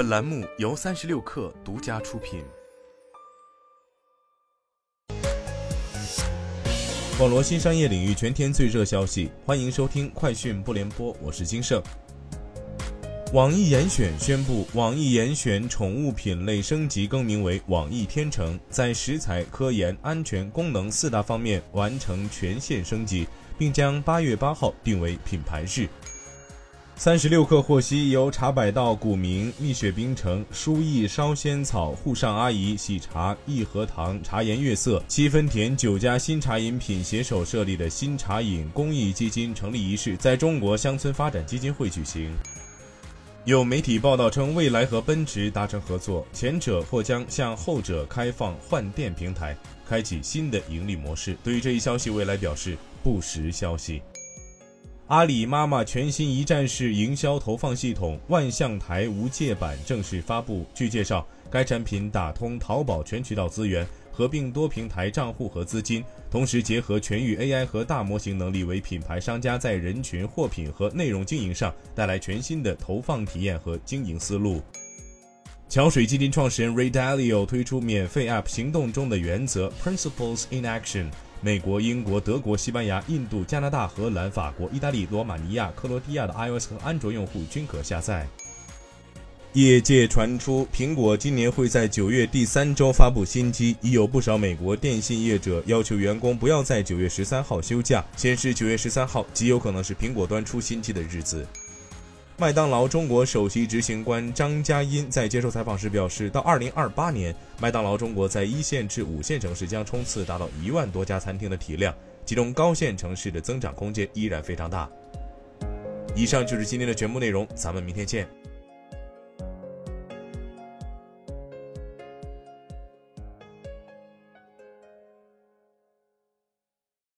本栏目由三十六氪独家出品。网络新商业领域全天最热消息，欢迎收听快讯不联播，我是金盛。网易严选宣布，网易严选宠物品类升级更名为网易天成，在食材、科研、安全、功能四大方面完成全线升级，并将八月八号定为品牌日。三十六氪获悉，由茶百道、古茗、蜜雪冰城、舒意烧仙草、沪上阿姨、喜茶、益禾堂、茶颜悦色、七分甜九家新茶饮品携手设立的新茶饮公益基金成立仪式在中国乡村发展基金会举行。有媒体报道称，未来和奔驰达成合作，前者或将向后者开放换电平台，开启新的盈利模式。对于这一消息，未来表示不实消息。阿里妈妈全新一站式营销投放系统万象台无界版正式发布。据介绍，该产品打通淘宝全渠道资源。合并多平台账户和资金，同时结合全域 AI 和大模型能力，为品牌商家在人群、货品和内容经营上带来全新的投放体验和经营思路。桥水基金创始人 Ray Dalio 推出免费 App《行动中的原则》（Principles in Action），美国、英国、德国、西班牙、印度、加拿大、荷兰、法国、意大利、罗马尼亚、克罗地亚的 iOS 和安卓用户均可下载。业界传出，苹果今年会在九月第三周发布新机，已有不少美国电信业者要求员工不要在九月十三号休假，显示九月十三号极有可能是苹果端出新机的日子。麦当劳中国首席执行官张佳音在接受采访时表示，到二零二八年，麦当劳中国在一线至五线城市将冲刺达到一万多家餐厅的体量，其中高线城市的增长空间依然非常大。以上就是今天的全部内容，咱们明天见。